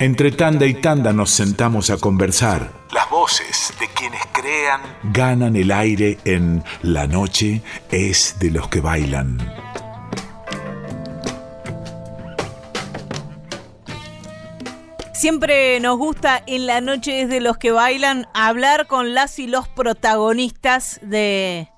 Entre tanda y tanda nos sentamos a conversar. Las voces de quienes crean ganan el aire en La noche es de los que bailan. Siempre nos gusta en la noche es de los que bailan hablar con las y los protagonistas de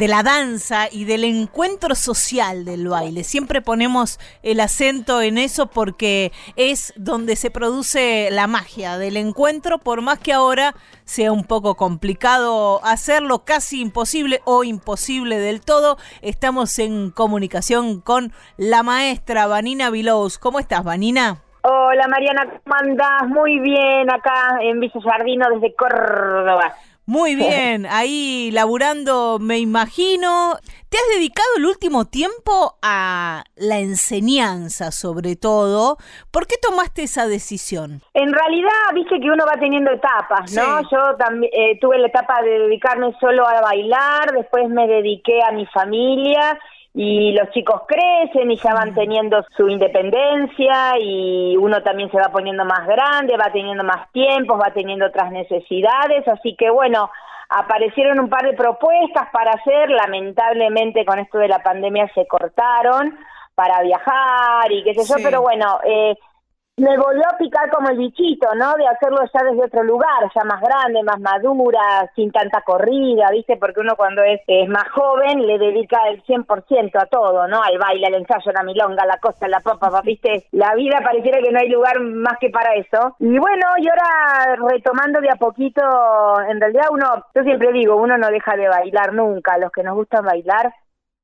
de la danza y del encuentro social del baile. Siempre ponemos el acento en eso porque es donde se produce la magia del encuentro, por más que ahora sea un poco complicado hacerlo, casi imposible o imposible del todo. Estamos en comunicación con la maestra Vanina Vilous. ¿Cómo estás, Vanina? Hola Mariana, ¿cómo andás? Muy bien acá en Villa Jardino desde Córdoba. Muy bien, ahí laburando, me imagino. ¿Te has dedicado el último tiempo a la enseñanza, sobre todo? ¿Por qué tomaste esa decisión? En realidad, viste que uno va teniendo etapas, ¿no? Yo también eh, tuve la etapa de dedicarme solo a bailar, después me dediqué a mi familia y los chicos crecen y ya van teniendo su independencia y uno también se va poniendo más grande, va teniendo más tiempos, va teniendo otras necesidades, así que bueno, aparecieron un par de propuestas para hacer, lamentablemente con esto de la pandemia se cortaron para viajar y qué sé yo, pero bueno, eh, me volvió a picar como el bichito, ¿no? De hacerlo ya desde otro lugar, ya más grande, más madura, sin tanta corrida, ¿viste? Porque uno cuando es, más joven le dedica el 100% a todo, ¿no? Al baile, al ensayo, a la milonga, a la costa, a la papa, ¿viste? La vida pareciera que no hay lugar más que para eso. Y bueno, y ahora retomando de a poquito, en realidad uno, yo siempre digo, uno no deja de bailar nunca, los que nos gustan bailar,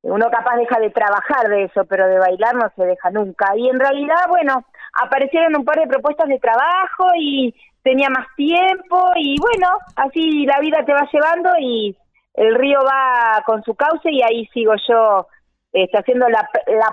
uno capaz deja de trabajar de eso, pero de bailar no se deja nunca. Y en realidad, bueno, aparecieron un par de propuestas de trabajo y tenía más tiempo y bueno, así la vida te va llevando y el río va con su cauce y ahí sigo yo está haciendo la,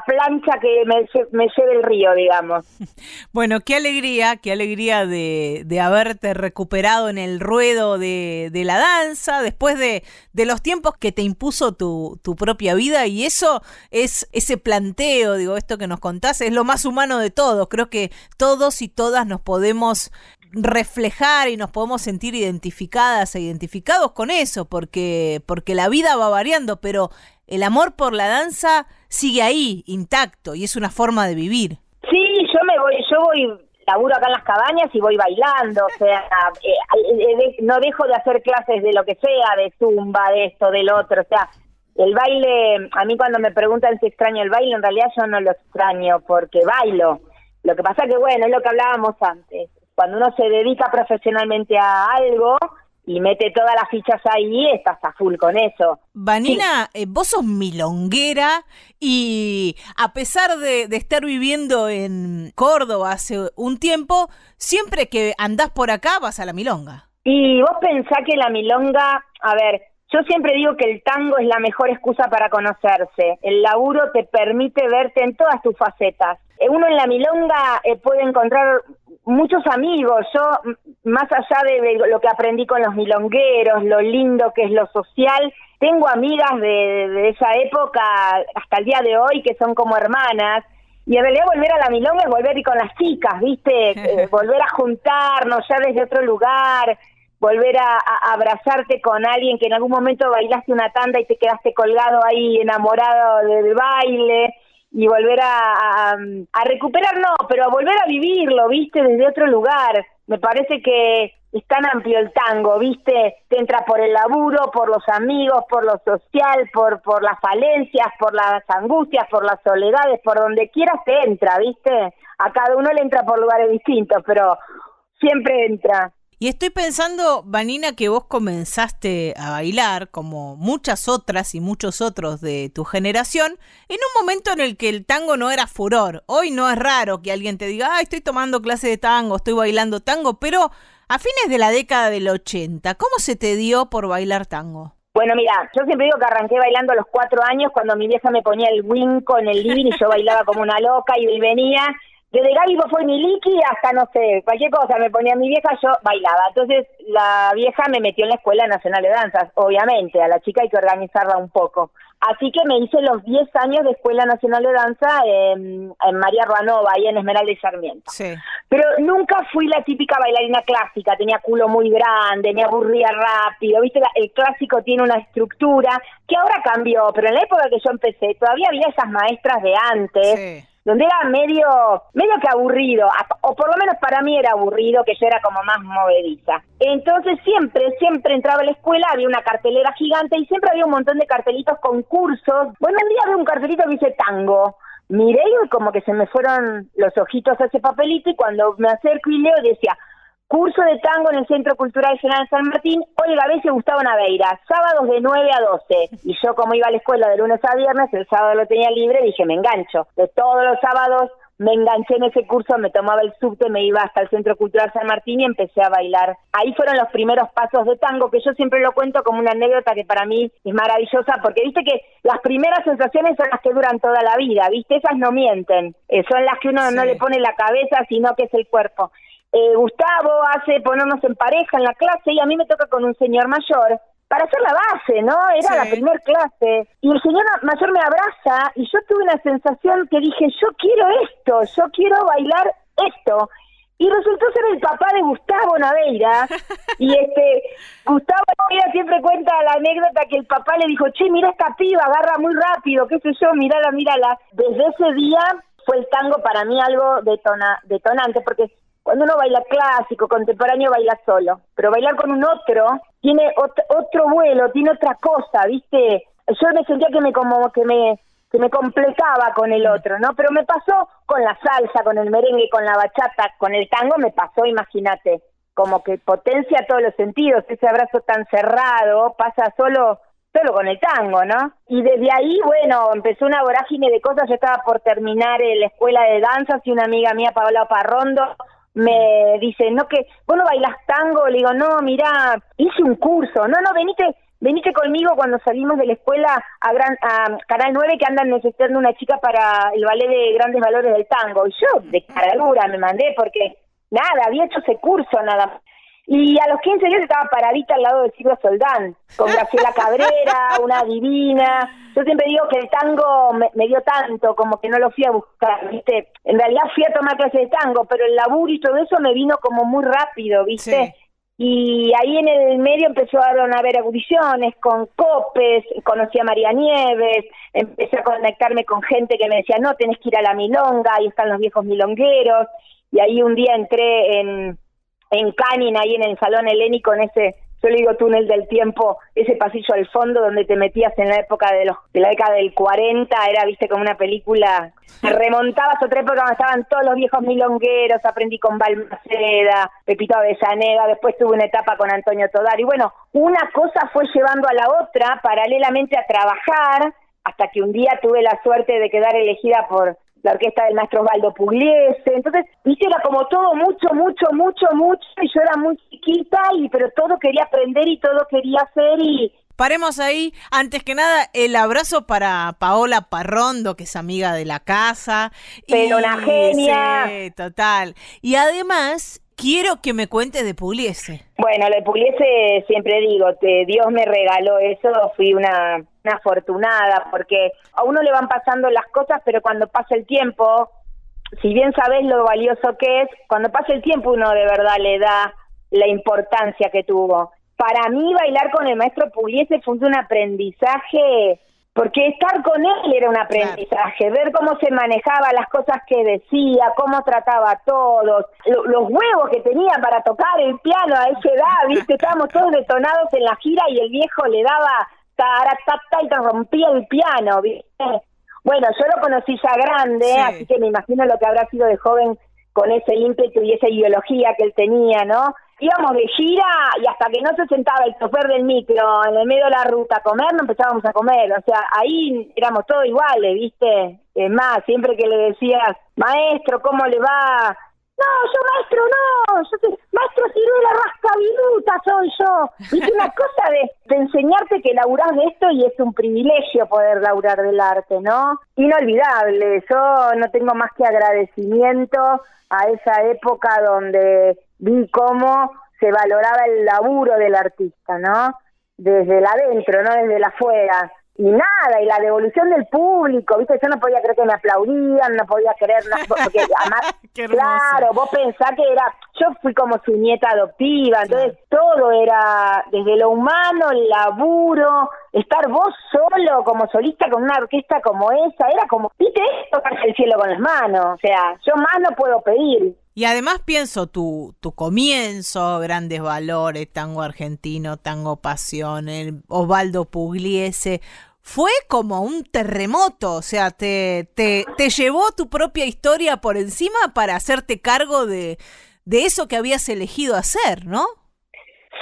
plancha que me, lleve el río, digamos. Bueno, qué alegría, qué alegría de, de haberte recuperado en el ruedo de, de la danza, después de, de, los tiempos que te impuso tu, tu propia vida, y eso es ese planteo, digo, esto que nos contás, es lo más humano de todo. Creo que todos y todas nos podemos reflejar y nos podemos sentir identificadas e identificados con eso, porque, porque la vida va variando, pero el amor por la danza sigue ahí, intacto, y es una forma de vivir. Sí, yo me voy, yo voy, laburo acá en las cabañas y voy bailando, o sea, eh, eh, no dejo de hacer clases de lo que sea, de zumba, de esto, del otro, o sea, el baile, a mí cuando me preguntan si extraño el baile, en realidad yo no lo extraño porque bailo. Lo que pasa que, bueno, es lo que hablábamos antes. Cuando uno se dedica profesionalmente a algo, y mete todas las fichas ahí, estás a full con eso. Vanina, eh, vos sos milonguera y a pesar de, de, estar viviendo en Córdoba hace un tiempo, siempre que andás por acá vas a la milonga. Y vos pensás que la milonga, a ver, yo siempre digo que el tango es la mejor excusa para conocerse. El laburo te permite verte en todas tus facetas. Eh, uno en la milonga eh, puede encontrar muchos amigos. Yo, más allá de, lo que aprendí con los milongueros, lo lindo que es lo social, tengo amigas de, esa época hasta el día de hoy que son como hermanas. Y en realidad volver a la milonga es volver y con las chicas, ¿viste? Eh, volver a juntarnos ya desde otro lugar, volver a, abrazarte con alguien que en algún momento bailaste una tanda y te quedaste colgado ahí enamorado del baile y volver a, a, recuperar, no, pero a volver a vivirlo, viste, desde otro lugar. Me parece que es tan amplio el tango, viste, te entra por el laburo, por los amigos, por lo social, por, por las falencias, por las angustias, por las soledades, por donde quieras te entra, viste. A cada uno le entra por lugares distintos, pero siempre entra. Y estoy pensando, Vanina, que vos comenzaste a bailar, como muchas otras y muchos otros de tu generación, en un momento en el que el tango no era furor. Hoy no es raro que alguien te diga, ah, estoy tomando clase de tango, estoy bailando tango, pero a fines de la década del 80, ¿cómo se te dio por bailar tango? Bueno, mira, yo siempre digo que arranqué bailando a los cuatro años cuando mi vieja me ponía el winco en el living y yo bailaba como una loca y venía desde Gaby fue Miliki hasta, no sé, cualquier cosa me ponía mi vieja, yo bailaba. Entonces la vieja me metió en la Escuela Nacional de Danzas, obviamente, a la chica hay que organizarla un poco. Así que me hice los 10 años de Escuela Nacional de Danza en, María Ruanova, ahí en Esmeralda y Sarmiento. Sí. Pero nunca fui la típica bailarina clásica, tenía culo muy grande, me aburría rápido, viste, el clásico tiene una estructura que ahora cambió, pero en la época que yo empecé todavía había esas maestras de antes. Sí donde era medio, medio que aburrido, o por lo menos para mí era aburrido, que yo era como más movediza. Entonces siempre, siempre entraba a la escuela, había una cartelera gigante y siempre había un montón de cartelitos con cursos. Bueno, un día había un cartelito que dice tango. Miré y como que se me fueron los ojitos a ese papelito y cuando me acerco y leo decía, Curso de tango en el Centro Cultural General San Martín, Olga Bessi y Gustavo Naveira, sábados de 9 a 12. Y yo como iba a la escuela de lunes a viernes, el sábado lo tenía libre, dije, me engancho. De todos los sábados me enganché en ese curso, me tomaba el subte, me iba hasta el Centro Cultural San Martín y empecé a bailar. Ahí fueron los primeros pasos de tango, que yo siempre lo cuento como una anécdota que para mí es maravillosa, porque viste que las primeras sensaciones son las que duran toda la vida, viste, esas no mienten, eh, son las que uno no le pone la cabeza, sino que es el cuerpo eh, Gustavo hace ponernos en pareja en la clase y a mí me toca con un señor mayor para hacer la base, ¿no? Era la primer clase. Y el señor mayor me abraza y yo tuve una sensación que dije, yo quiero esto, yo quiero bailar esto. Y resultó ser el papá de Gustavo Naveira. Y este Gustavo Naveira siempre cuenta la anécdota que el papá le dijo, che, mira esta piba, agarra muy rápido, qué sé yo, mírala, mírala. Desde ese día fue el tango para mí algo detona, detonante, porque cuando uno baila clásico, contemporáneo, baila solo, pero bailar con un otro tiene otro vuelo, tiene otra cosa, ¿viste? Yo me sentía que me como que me que me completaba con el otro, ¿no? Pero me pasó con la salsa, con el merengue, con la bachata, con el tango, me pasó, imagínate, como que potencia todos los sentidos, ese abrazo tan cerrado pasa solo solo con el tango, ¿no? Y desde ahí, bueno, empezó una vorágine de cosas, yo estaba por terminar la escuela de danzas y una amiga mía, Paola Parrondo, me dice, no que, vos no bailas tango, le digo, no, mira, hice un curso, no, no, venite, venite conmigo cuando salimos de la escuela a, Gran, a Canal 9 que andan necesitando una chica para el ballet de grandes valores del tango. Y yo de cara dura me mandé porque nada, había hecho ese curso nada más. Y a los 15 días estaba paradita al lado de Silvia Soldán, con Graciela Cabrera, una divina. Yo siempre digo que el tango me, dio tanto, como que no lo fui a buscar, ¿viste? En realidad fui a tomar clases de tango, pero el laburo y todo eso me vino como muy rápido, ¿viste? Y ahí en el medio empezaron a haber audiciones con Copes, conocí a María Nieves, empecé a conectarme con gente que me decía, no, tenés que ir a la milonga, ahí están los viejos milongueros. Y ahí un día entré en en Canin, ahí en el Salón Helénico, en ese, yo le digo túnel del tiempo, ese pasillo al fondo donde te metías en la época de los de la década del 40, era, viste, como una película, remontabas a otra época donde estaban todos los viejos milongueros, aprendí con Balmaceda, Pepito Avellaneda, después tuve una etapa con Antonio Todar, y bueno, una cosa fue llevando a la otra, paralelamente a trabajar, hasta que un día tuve la suerte de quedar elegida por la orquesta del maestro Osvaldo Pugliese, entonces, viste, era como todo mucho, mucho, mucho, mucho, y yo era muy chiquita, y pero todo quería aprender y todo quería hacer y... Paremos ahí, antes que nada, el abrazo para Paola Parrondo, que es amiga de la casa. Pero la genia. Sí, total. Y además, quiero que me cuente de Pugliese. Bueno, lo de Pugliese siempre digo, que Dios me regaló eso, fui una una afortunada, porque a uno le van pasando las cosas, pero cuando pasa el tiempo, si bien sabes lo valioso que es, cuando pasa el tiempo uno de verdad le da la importancia que tuvo. Para mí bailar con el maestro Pugliese fue un aprendizaje, porque estar con él era un aprendizaje, ver cómo se manejaba las cosas que decía, cómo trataba a todos, los huevos que tenía para tocar el piano a esa edad, viste, estábamos todos detonados en la gira y el viejo le daba y te rompía el piano, ¿viste? Bueno, yo lo conocí ya grande, así que me imagino lo que habrá sido de joven con ese ímpetu y esa ideología que él tenía, ¿no? Íbamos de gira y hasta que no se sentaba el chofer del micro en el medio de la ruta a comer, no empezábamos a comer. O sea, ahí éramos todos iguales, ¿viste? Es más, siempre que le decías, maestro, ¿cómo le va? No, yo maestro no, yo soy, maestro ciruela rascaviruta soy yo. Es una cosa de, enseñarte que laburás de esto y es un privilegio poder laburar del arte, ¿no? Inolvidable, yo no tengo más que agradecimiento a esa época donde vi cómo se valoraba el laburo del artista, ¿no? Desde el adentro, no desde la afuera. y nada, y la devolución del público, ¿viste? Yo no podía creer que me aplaudían, no podía creer, no, porque además, claro, vos pensás que era, yo fui como su nieta adoptiva, entonces todo era desde lo humano, el laburo, estar vos solo como solista con una orquesta como esa, era como, ¿viste? Tocarse el cielo con las manos, o sea, yo más no puedo pedir. Y además pienso tu, tu comienzo, grandes valores, tango argentino, tango pasión, el Osvaldo Pugliese, fue como un terremoto, o sea, te, te, te llevó tu propia historia por encima para hacerte cargo de, de eso que habías elegido hacer, ¿no?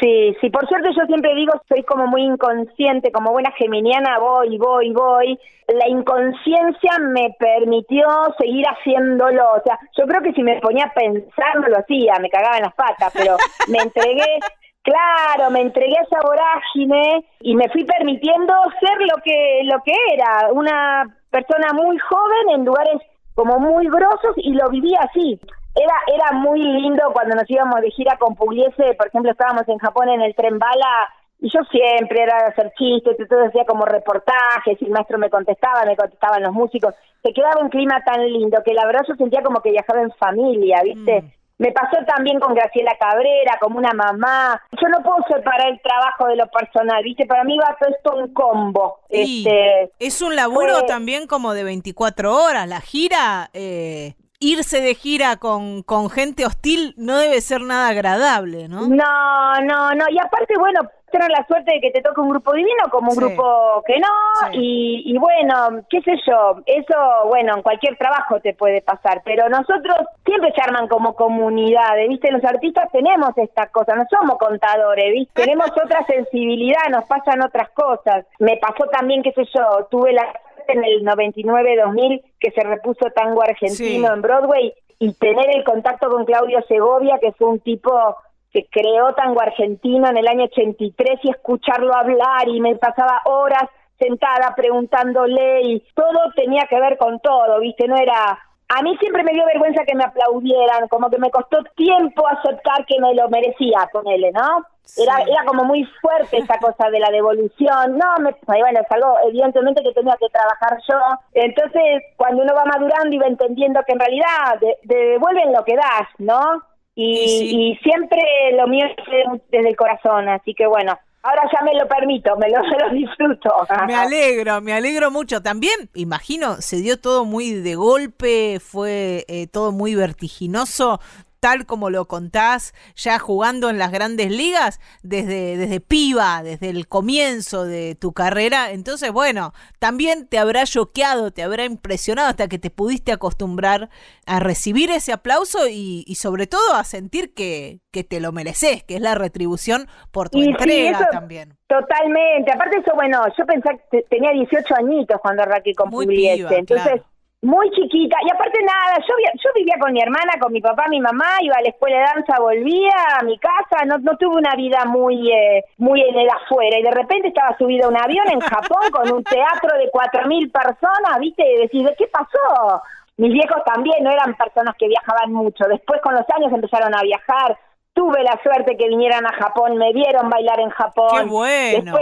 Sí, sí, por suerte yo siempre digo, soy como muy inconsciente, como buena geminiana, voy, voy, voy. La inconsciencia me permitió seguir haciéndolo, o sea, yo creo que si me ponía a pensar no lo hacía, me cagaba en las patas, pero me entregué, claro, me entregué a esa vorágine y me fui permitiendo ser lo que, lo que era, una persona muy joven en lugares como muy grosos y lo vivía así era era muy lindo cuando nos íbamos de gira con Pugliese, por ejemplo, estábamos en Japón en el tren bala y yo siempre era de hacer chistes, todo hacía como reportajes y el maestro me contestaba, me contestaban los músicos. Se quedaba un clima tan lindo que la verdad yo sentía como que viajaba en familia, ¿viste? Mm. Me pasó también con Graciela Cabrera, como una mamá. Yo no puedo separar el trabajo de lo personal, ¿viste? Para mí va todo esto un combo. este, es un laburo también como de 24 horas. La gira eh, irse de gira con, con gente hostil no debe ser nada agradable, ¿no? No, no, no. Y aparte, bueno, tener la suerte de que te toque un grupo divino como un grupo que no. Y, y bueno, qué sé yo, eso, bueno, en cualquier trabajo te puede pasar. Pero nosotros siempre se arman como comunidades, ¿viste? Los artistas tenemos estas cosas, no somos contadores, ¿viste? Tenemos otra sensibilidad, nos pasan otras cosas. Me pasó también, qué sé yo, tuve la en el 99-2000 que se repuso tango argentino en Broadway y tener el contacto con Claudio Segovia, que fue un tipo que creó tango argentino en el año 83 y escucharlo hablar y me pasaba horas sentada preguntándole y todo tenía que ver con todo, ¿viste? No era a mí siempre me dio vergüenza que me aplaudieran, como que me costó tiempo aceptar que me lo merecía, con él, ¿no? Era, era como muy fuerte esa cosa de la devolución. No, me, bueno, es algo evidentemente que tenía que trabajar yo. Entonces, cuando uno va madurando y va entendiendo que en realidad te devuelven lo que das, ¿no? Y, y, siempre lo mío es desde el corazón, así que bueno, Ahora ya me lo permito, me lo, lo disfruto. Me alegro, me alegro mucho. También, imagino, se dio todo muy de golpe, fue eh, todo muy vertiginoso tal como lo contás, ya jugando en las grandes ligas, desde, desde piba, desde el comienzo de tu carrera. Entonces, bueno, también te habrá choqueado, te habrá impresionado hasta que te pudiste acostumbrar a recibir ese aplauso y, sobre todo a sentir que, que te lo mereces, que es la retribución por tu entrega también. Totalmente. Aparte eso, bueno, yo pensé que tenía 18 añitos cuando arranqué con Pugliese. Entonces, muy chiquita, y aparte nada, yo, yo vivía con mi hermana, con mi papá, mi mamá, iba a la escuela de danza, volvía a mi casa, no, no tuve una vida muy, eh, muy en el afuera, y de repente estaba subida a un avión en Japón con un teatro de cuatro mil personas, viste, y decís, ¿qué pasó? Mis viejos también no eran personas que viajaban mucho, después con los años empezaron a viajar, tuve la suerte que vinieran a Japón, me vieron bailar en Japón. ¡Qué bueno!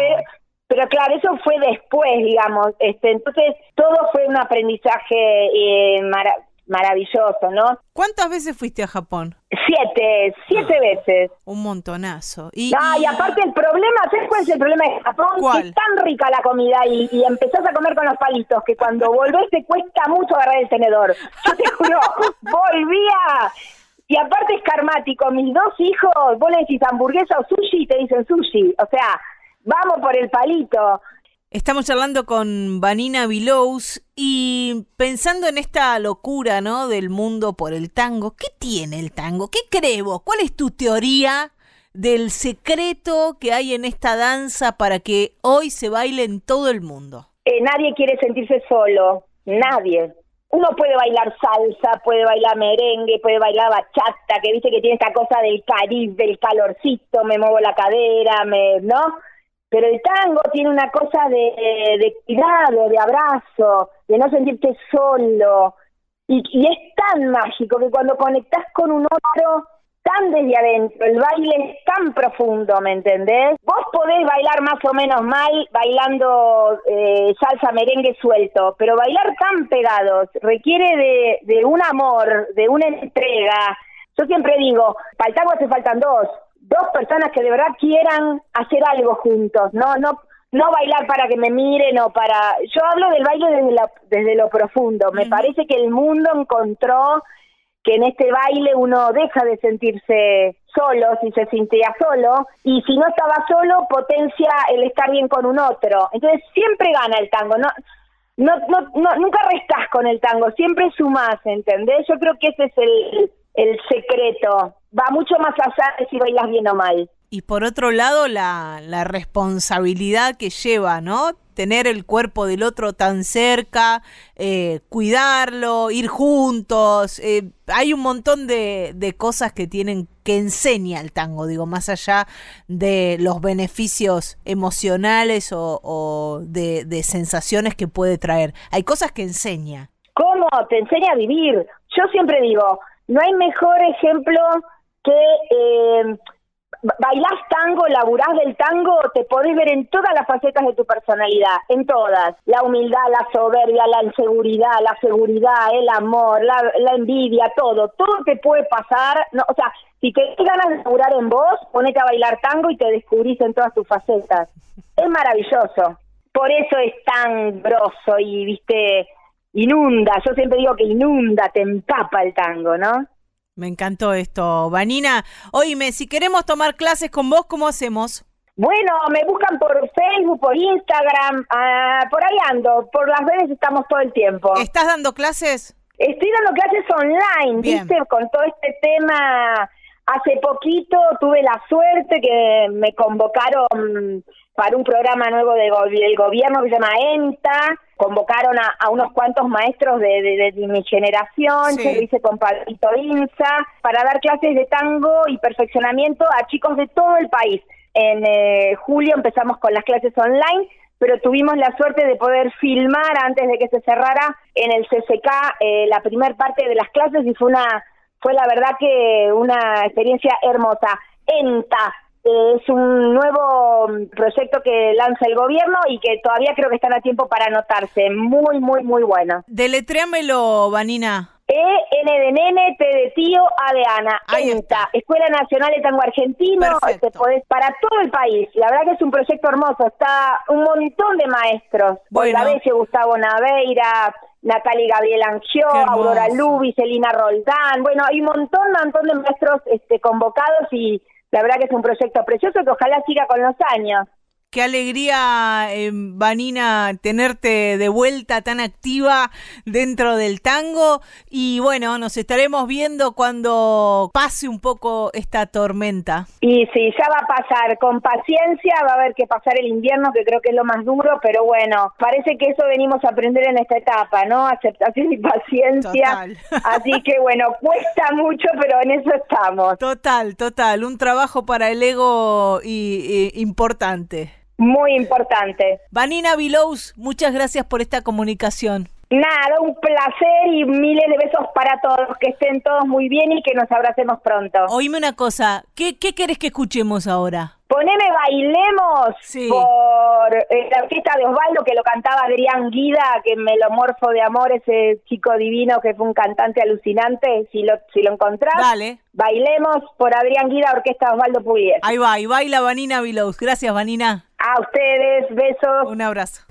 Pero claro, eso fue después, digamos. Este, entonces, todo fue un aprendizaje eh, maravilloso, ¿no? ¿Cuántas veces fuiste a Japón? Siete, siete ah, veces. Un montonazo. Y, y aparte el problema, ¿sabes cuál es el problema de Japón? Que es tan rica la comida y, y, empezás a comer con los palitos que cuando volvés te cuesta mucho agarrar el tenedor. Yo te juro, volvía y aparte es karmático, mis dos hijos, vos le decís hamburguesa o sushi y te dicen sushi. O sea, Vamos por el palito. Estamos charlando con Vanina Vilous y pensando en esta locura, ¿no? Del mundo por el tango. ¿Qué tiene el tango? ¿Qué crees vos? ¿Cuál es tu teoría del secreto que hay en esta danza para que hoy se baile en todo el mundo? Eh, nadie quiere sentirse solo. Nadie. Uno puede bailar salsa, puede bailar merengue, puede bailar bachata, que viste que tiene esta cosa del cariz, del calorcito, me muevo la cadera, me, ¿no? Pero el tango tiene una cosa de, de cuidado, de abrazo, de no sentirte solo. Y, y, es tan mágico que cuando conectás con un otro, tan desde adentro, el baile es tan profundo, ¿me entendés? Vos podés bailar más o menos mal bailando eh, salsa merengue suelto, pero bailar tan pegados requiere de, de un amor, de una entrega. Yo siempre digo, tango hace faltan dos, dos personas que de verdad quieran hacer algo juntos, no, no, no bailar para que me miren o para... Yo hablo del baile desde, la, desde lo profundo. Me parece que el mundo encontró que en este baile uno deja de sentirse solo, si se sentía solo, y si no estaba solo, potencia el estar bien con un otro. Entonces siempre gana el tango, no, no, no, nunca restás con el tango, siempre sumás, ¿entendés? Yo creo que ese es el, el secreto. Va mucho más allá de si bailas bien o mal. Y por otro lado, la, la responsabilidad que lleva, ¿no? tener el cuerpo del otro tan cerca, eh, cuidarlo, ir juntos. Eh, hay un montón de, de, cosas que tienen que enseña el tango, digo, más allá de los beneficios emocionales o, de, de, sensaciones que puede traer. Hay cosas que enseña. ¿Cómo? Te enseña a vivir. Yo siempre digo, no hay mejor ejemplo que... Eh, bailás tango, laburás del tango, te podés ver en todas las facetas de tu personalidad, en todas. La humildad, la soberbia, la inseguridad, la seguridad, el amor, la, envidia, todo. Todo te puede pasar. No, o sea, si te ganas de laburar en vos, ponete a bailar tango y te descubrís en todas tus facetas. Es maravilloso. Por eso es tan grosso y, viste, inunda. Yo siempre digo que inunda, te empapa el tango, ¿no? Me encantó esto. Vanina, oíme, si queremos tomar clases con vos, ¿cómo hacemos? Bueno, me buscan por Facebook, por Instagram, uh, por ahí ando, por las redes estamos todo el tiempo. ¿Estás dando clases? Estoy dando clases online, ¿viste? Con todo este tema. Hace poquito tuve la suerte que me convocaron para un programa nuevo del gobierno que se llama ENTA. Convocaron a, unos cuantos maestros de, mi generación, se lo hice con Pablito Inza, para dar clases de tango y perfeccionamiento a chicos de todo el país. En eh, julio empezamos con las clases online, pero tuvimos la suerte de poder filmar antes de que se cerrara en el CCK eh, la primer parte de las clases y fue una fue la verdad que una experiencia hermosa. ENTA, es un nuevo proyecto que lanza el gobierno y que todavía creo que están a tiempo para anotarse. Muy, muy, muy bueno. Deletréamelo, Vanina. E, N de nene, T de tío, A de Ana. Ahí está. Escuela Nacional de Tango Argentino. Te podés, para todo el país. La verdad que es un proyecto hermoso. Está un montón de maestros. Bueno. Gustavo Naveira, Natalia Gabriel Angió, Aurora Lubi, Celina Roldán. Bueno, hay un montón, un montón de maestros este, convocados y la verdad que es un proyecto precioso que ojalá siga con los años. Qué alegría, eh, Vanina, tenerte de vuelta tan activa dentro del tango. Y bueno, nos estaremos viendo cuando pase un poco esta tormenta. Y sí, ya va a pasar. Con paciencia va a haber que pasar el invierno, que creo que es lo más duro, pero bueno, parece que eso venimos a aprender en esta etapa, ¿no? Aceptación y paciencia. Así que bueno, cuesta mucho, pero en eso estamos. Total, total. Un trabajo para el ego y, y importante muy importante. Vanina Vilous, muchas gracias por esta comunicación. Nada, un placer y miles de besos para todos, que estén todos muy bien y que nos abracemos pronto. Oíme una cosa, ¿qué, qué querés que escuchemos ahora? Poneme Bailemos por eh, la orquesta de Osvaldo que lo cantaba Adrián Guida, que me lo morfo de amor, ese chico divino que fue un cantante alucinante, si lo, si lo encontrás. Dale. Bailemos por Adrián Guida, orquesta de Osvaldo Pugliese. Ahí va, y baila Vanina Vilous. Gracias, Vanina. A ustedes, besos. Un abrazo.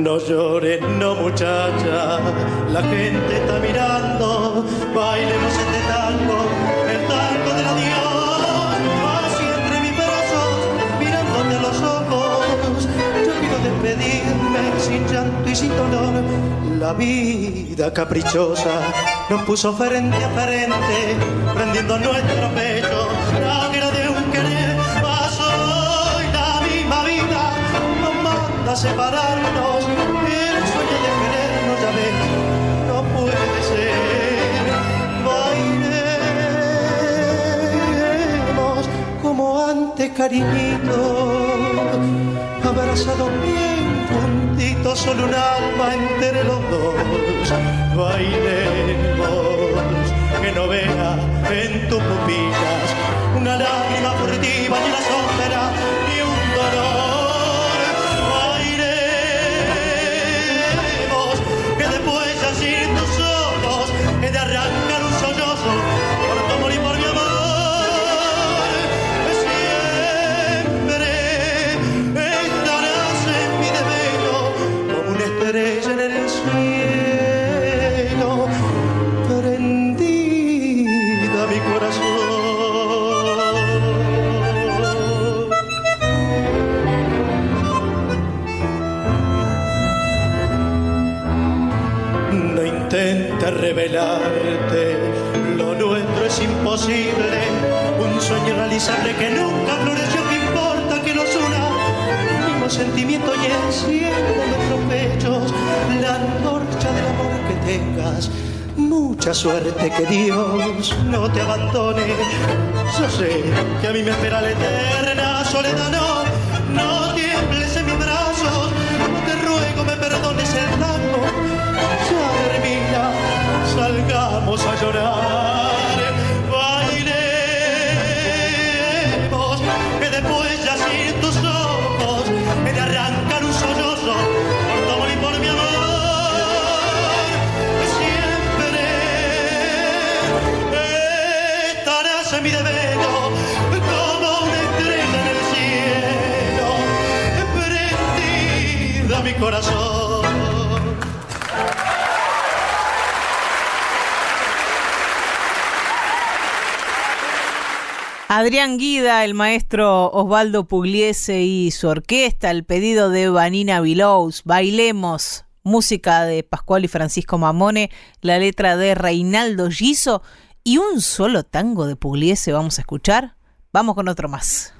No llores, no muchacha, la gente está mirando, bailemos este tango, el tango del adiós, así entre mis brazos, mirándote a los ojos, yo quiero despedirme sin llanto y sin dolor, la vida caprichosa nos puso frente a frente, prendiendo nuestro pecho, la guerra de un querer pasó y la misma vida nos manda a separarnos cariñito, abrazado bien juntito, solo un alma entre los dos. Bailemos, que no vea en tus pupilas una lágrima furtiva ni la sombra ni imposible, un sueño irrealizable que nunca floreció. Que importa que nos una? El mismo sentimiento y enciende nuestros pechos la antorcha del amor que tengas. Mucha suerte que Dios no te abandone. Yo sé que a mí me espera la eterna soledad. No, no tiembles en mis brazos. No te ruego me perdones el tango. Ya termina salgamos a llorar, Adrián Guida, el maestro Osvaldo Pugliese y su orquesta, el pedido de Vanina Vilous, Bailemos, música de Pascual y Francisco Mamone, la letra de Reinaldo Giso y un solo tango de Pugliese vamos a escuchar. Vamos con otro más.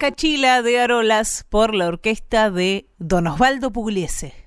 Cachila de Arolas por la orquesta de Don Osvaldo Pugliese.